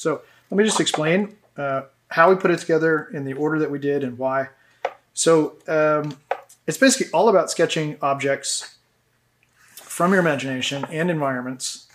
So let me just explain uh, how we put it together in the order that we did and why. So um, it's basically all about sketching objects from your imagination and environments.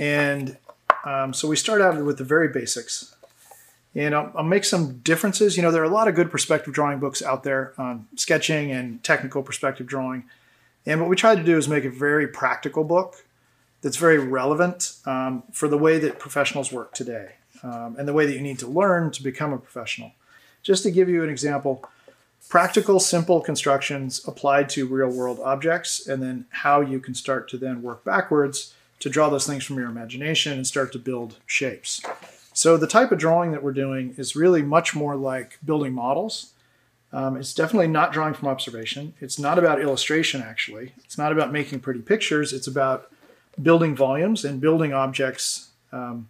And um, so we start out with the very basics. And I'll, I'll, make some differences. You know, there are a lot of good perspective drawing books out there on sketching and technical perspective drawing. And what we tried to do is make a very practical book that's very relevant um, for the way that professionals work today um, and the way that you need to learn to become a professional. Just to give you an example, practical, simple constructions applied to real world objects, and then how you can start to then work backwards to draw those things from your imagination and start to build shapes. So, the type of drawing that we're doing is really much more like building models. Um, it's definitely not drawing from observation. It's not about illustration, actually. It's not about making pretty pictures. It's about building volumes and building objects um,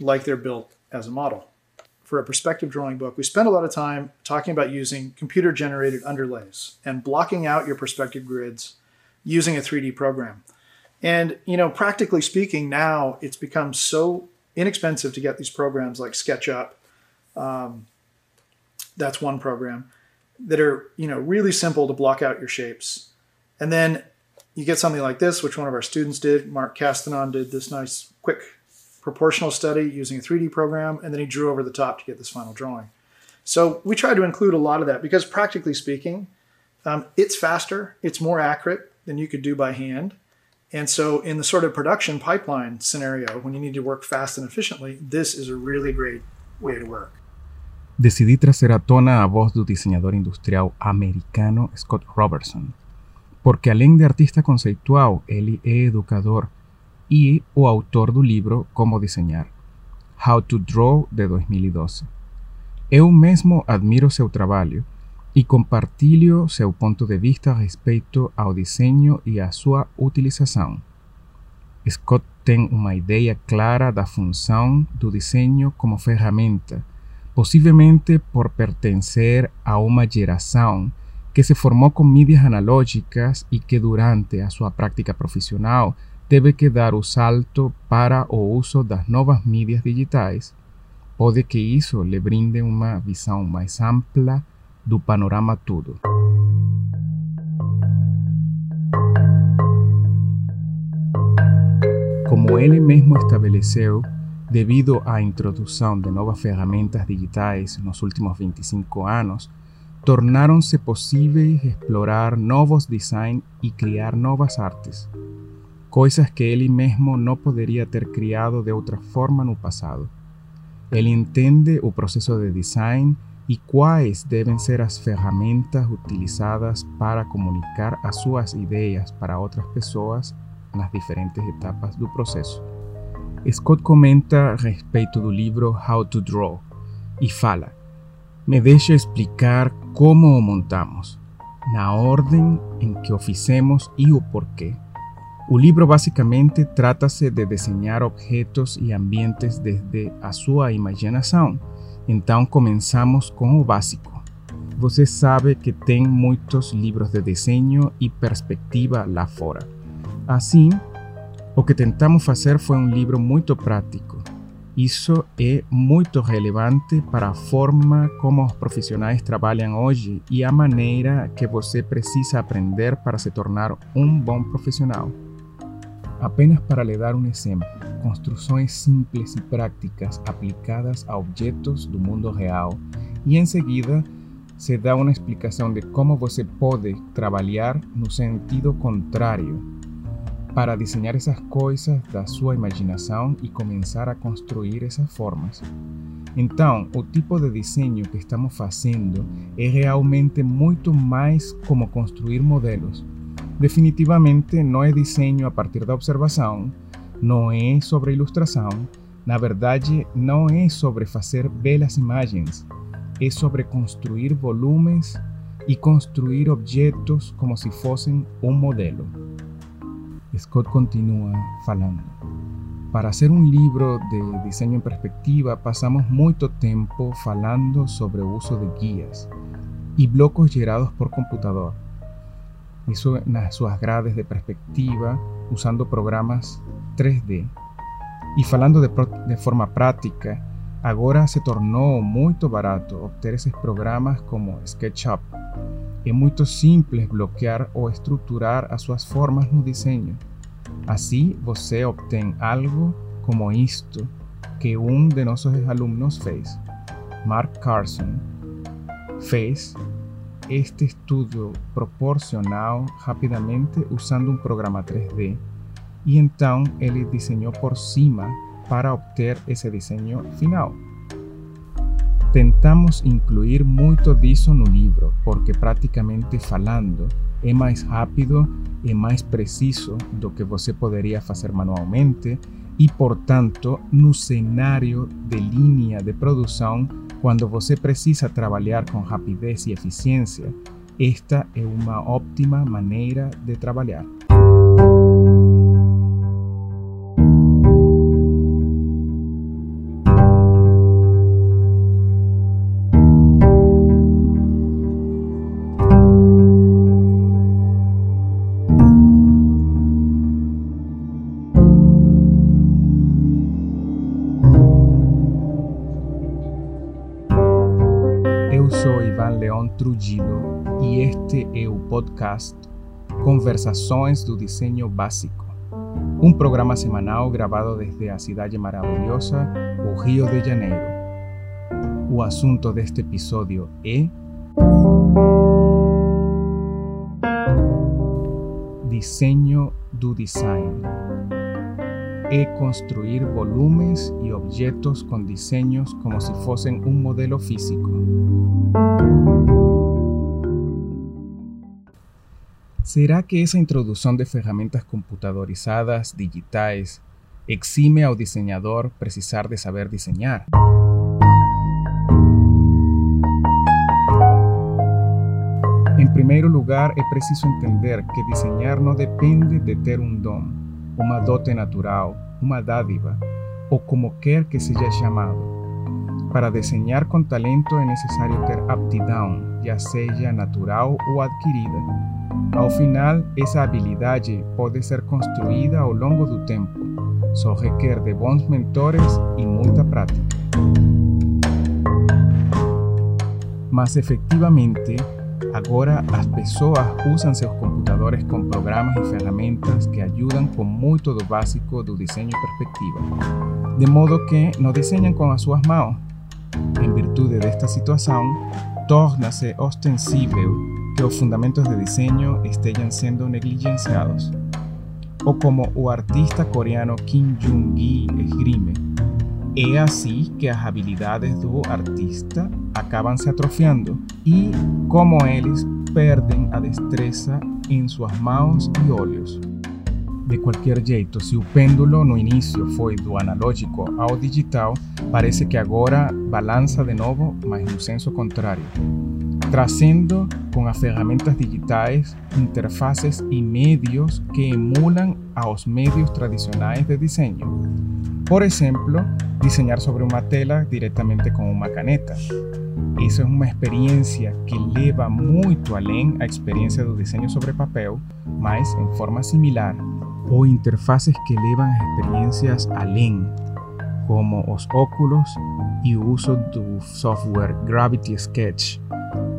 like they're built as a model. For a perspective drawing book, we spend a lot of time talking about using computer generated underlays and blocking out your perspective grids using a 3D program. And, you know, practically speaking, now it's become so inexpensive to get these programs like SketchUp. Um, that's one program that are, you know, really simple to block out your shapes. And then you get something like this, which one of our students did. Mark Castanon did this nice, quick proportional study using a 3D program, and then he drew over the top to get this final drawing. So we tried to include a lot of that because, practically speaking, um, it's faster, it's more accurate than you could do by hand. And so, in the sort of production pipeline scenario, when you need to work fast and efficiently, this is a really great way to work. Decidí trazer à tona a voz do diseñador industrial americano Scott Robertson, porque além de artista conceitual, ele é educador e o autor do livro Como Desenhar, How to Draw, de 2012. Eu mesmo admiro seu trabalho e compartilho seu ponto de vista respeito ao desenho e à sua utilização. Scott tem uma ideia clara da função do desenho como ferramenta, possivelmente por pertencer a uma geração que se formou com mídias analógicas e que durante a sua prática profissional debe que dar o salto para o uso das novas mídias digitais, pode que isso lhe brinde uma visão mais ampla do panorama todo. Como ele mesmo estabeleceu, devido à introdução de novas ferramentas digitais nos últimos 25 anos, tornaram-se possíveis explorar novos designs e criar novas artes. Coisas que ele mesmo não poderia ter criado de outra forma no passado. Ele entende o processo de design e quais devem ser as ferramentas utilizadas para comunicar as suas ideias para outras pessoas nas diferentes etapas do processo. Scott comenta a respeito do livro How to Draw e fala: Me deixa explicar como montamos, na ordem em que o fizemos e o. Un libro básicamente trata-se de desenhar objetos e ambientes desde a sua imaginação. Então começamos com o básico. Você sabe que tem muitos livros de desenho e perspectiva lá fora. Assim, o que tentamos fazer foi um livro muito prático. Isso é muito relevante para a forma como os profissionais trabalham hoje e a maneira que você precisa aprender para se tornar um bom profissional. Apenas para le dar un ejemplo, construcciones simples y prácticas aplicadas a objetos del mundo real y enseguida se da una explicación de cómo você pode trabalhar no sentido contrário para diseñar esas coisas da sua imaginação e começar a construir essas formas. Então, o tipo de desenho que estamos fazendo é realmente muito mais como construir modelos Definitivamente no es diseño a partir de observación, no es sobre ilustración, na verdade no es sobre hacer belas imágenes, es sobre construir volumes y construir objetos como si fuesen un modelo. Scott continúa falando. Para hacer un libro de diseño en perspectiva pasamos mucho tiempo falando sobre uso de guías y blocos gerados por computador hizo suas grades de perspectiva usando programas 3D. Y falando de, forma práctica, agora se tornou muito barato obter esses programas como SketchUp. É muito simples bloquear ou estruturar as suas formas no desenho. Assim, você obtém algo como isto que um de nossos alunos fez. Mark Carson fez este estudio proporcional rapidamente usando un programa 3D y entonces él diseñó por cima para obtener ese diseño final. Tentamos incluir muito disso no livro, porque praticamente falando é mais rápido e mais preciso do que você poderia fazer manualmente e, portanto, no cenário de linha de produção Quando você precisa trabalhar com rapidez e eficiência, esta é uma óptima maneira de trabalhar. Podcast Conversações do Desenho Básico, um programa semanal gravado desde a cidade maravilhosa, o Rio de Janeiro. O assunto deste episódio é Desenho do Design. É construir volumes e objetos com desenhos como se fossem um modelo físico. ¿Será que esa introducción de ferramentas computadorizadas digitais exime ao diseñador precisar de saber diseñar? En primeiro lugar, é preciso entender que diseñar não depende de ter um dom, uma dote natural, uma dádiva, ou como quer que seja chamado. Para desenhar com talento é necessário ter aptidão, já seja natural ou adquirida. Ao final, essa habilidade pode ser construída ao longo do tempo, só requer de bons mentores e muita prática. Mas efectivamente, agora as pessoas usam seus computadores com programas e ferramentas que ajudam com muito do básico do desenho e perspectiva, de modo que não desenham com as suas mãos. Em virtude desta situação, torna-se ostensível los fundamentos de diseño estén siendo negligenciados. O como o artista coreano Kim Jong-gi esgrime, es así que las habilidades do artista acaban se atrofiando y como ellos pierden a destreza en sus manos y óleos. De qualquer jeito, se o pêndulo no início foi do analógico ao digital, parece que agora balança de novo, mas no senso contrário trazendo com as ferramentas digitais interfaces e medios que emulam aos medios tradicionais de desenho. Por exemplo, desenhar sobre uma tela diretamente com uma caneta. Isso é uma experiência que leva muito além a experiência do desenho sobre papel, mas em forma similar. Ou interfaces que levam as experiências além, como os óculos o uso do software Gravity Sketch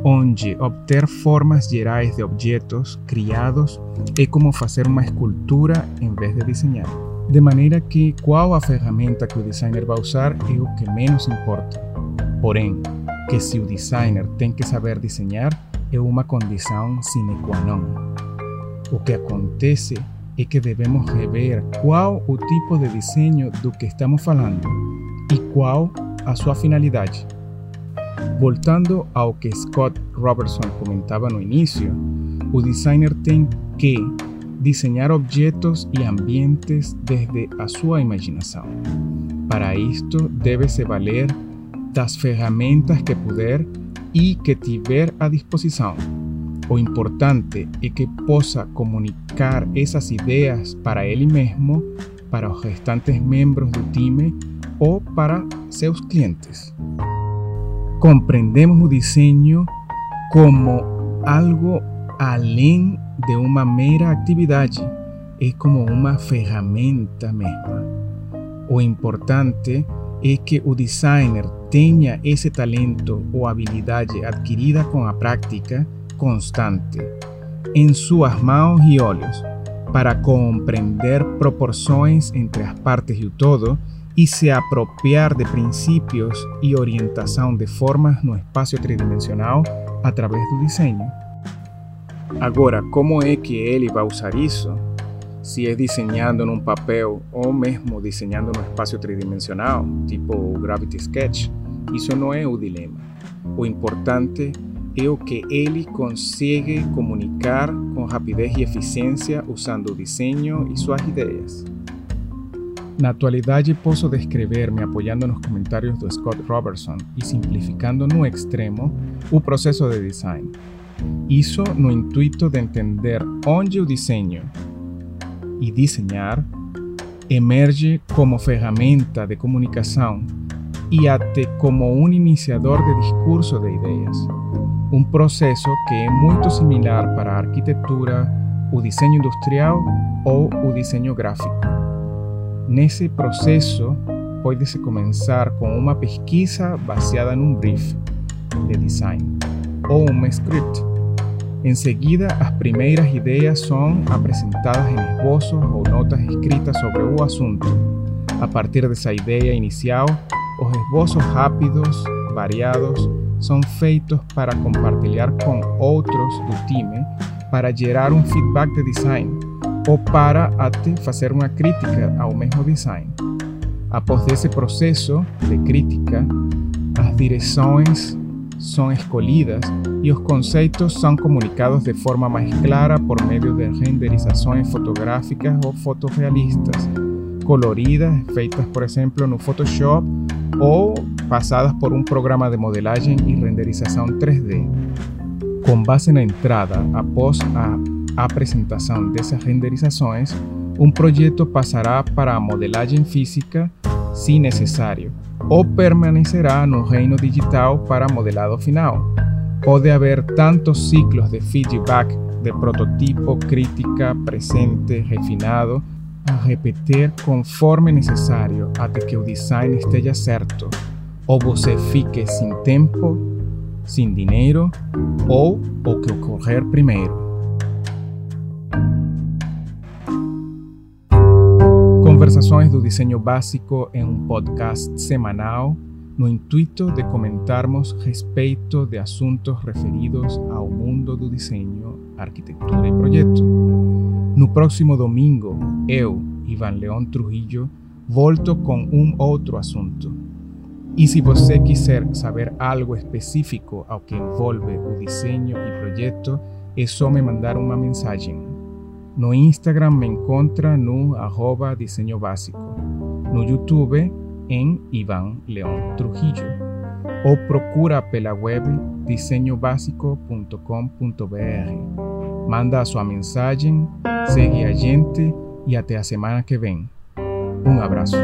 onde obter formas gerais de objetos criados é como fazer uma escultura em vez de desenhar. De maneira que qual a ferramenta que o designer vai usar é o que menos importa. Porém, que se o designer tem que saber desenhar é uma condição sine qua non. O que acontece é que devemos rever qual o tipo de desenho do que estamos falando e qual a sua finalidade. Voltando ao que Scott Robertson comentava no início, o designer tem que desenhar objetos e ambientes desde a sua imaginação. Para isto, deve-se valer das ferramentas que puder e que tiver à disposição. O importante é que possa comunicar essas ideias para ele mesmo, para os restantes membros do time ou para seus clientes. Compreendemos el diseño como algo além de una mera actividad, es como una ferramenta mesma. O importante é que o designer tenha esse talento ou habilidade adquirida com a prática constante em suas mãos e olhos para compreender proporções entre as partes o todo e se apropriar de princípios e orientação de formas no espaço tridimensional através do desenho. Agora, como é que ele vai usar isso? Se é desenhando num papel ou mesmo desenhando no espaço tridimensional, tipo Gravity Sketch, isso não é o dilema. O importante é o que ele consegue comunicar com rapidez e eficiência usando o desenho e suas ideias. Na atualidade, posso descrever, me apoiando nos comentários do Scott Robertson e simplificando no extremo o processo de design. Isso no intuito de entender onde o desenho e desenhar emerge como ferramenta de comunicação e até como um iniciador de discurso de ideias. Um processo que é muito similar para a arquitetura, o desenho industrial ou o desenho gráfico. Nesse processo, pode-se começar com uma pesquisa baseada num brief de design ou um script. Em seguida, as primeiras ideias são apresentadas em esboços ou notas escritas sobre o assunto. A partir dessa ideia inicial, os esboços rápidos, variados, são feitos para compartilhar com outros do time para gerar um feedback de design ou para até fazer uma crítica ao mesmo design. Após esse processo de crítica, as direções são escolhidas e os conceitos são comunicados de forma mais clara por meio de renderizações fotográficas ou fotorrealistas, coloridas, feitas, por exemplo, no Photoshop ou passadas por um programa de modelagem e renderização 3D. Com base na entrada, após a apresentação dessas renderizações, um projeto passará para a modelagem física, se necessário, ou permanecerá no reino digital para modelado final. Pode haver tantos ciclos de feedback de prototipo, crítica, presente, refinado, a repetir conforme necessário até que o design esteja certo, ou você fique sem tempo, sem dinheiro, ou o que ocorrer primeiro. Conversações do Desenho Básico é um podcast semanal no intuito de comentarmos respeito de assuntos referidos ao mundo do desenho, arquitetura e projeto. No próximo domingo, eu, Ivan León Trujillo, volto com um outro assunto. E se você quiser saber algo específico ao que envolve o desenho e projeto, é só me mandar uma mensagem. No Instagram me encontra no arroba diseño básico. No YouTube en Iván León Trujillo. O procura pela web diseñobásico.com.br. Manda a sua mensagem, segue a gente e até a semana que vem. Um abraço.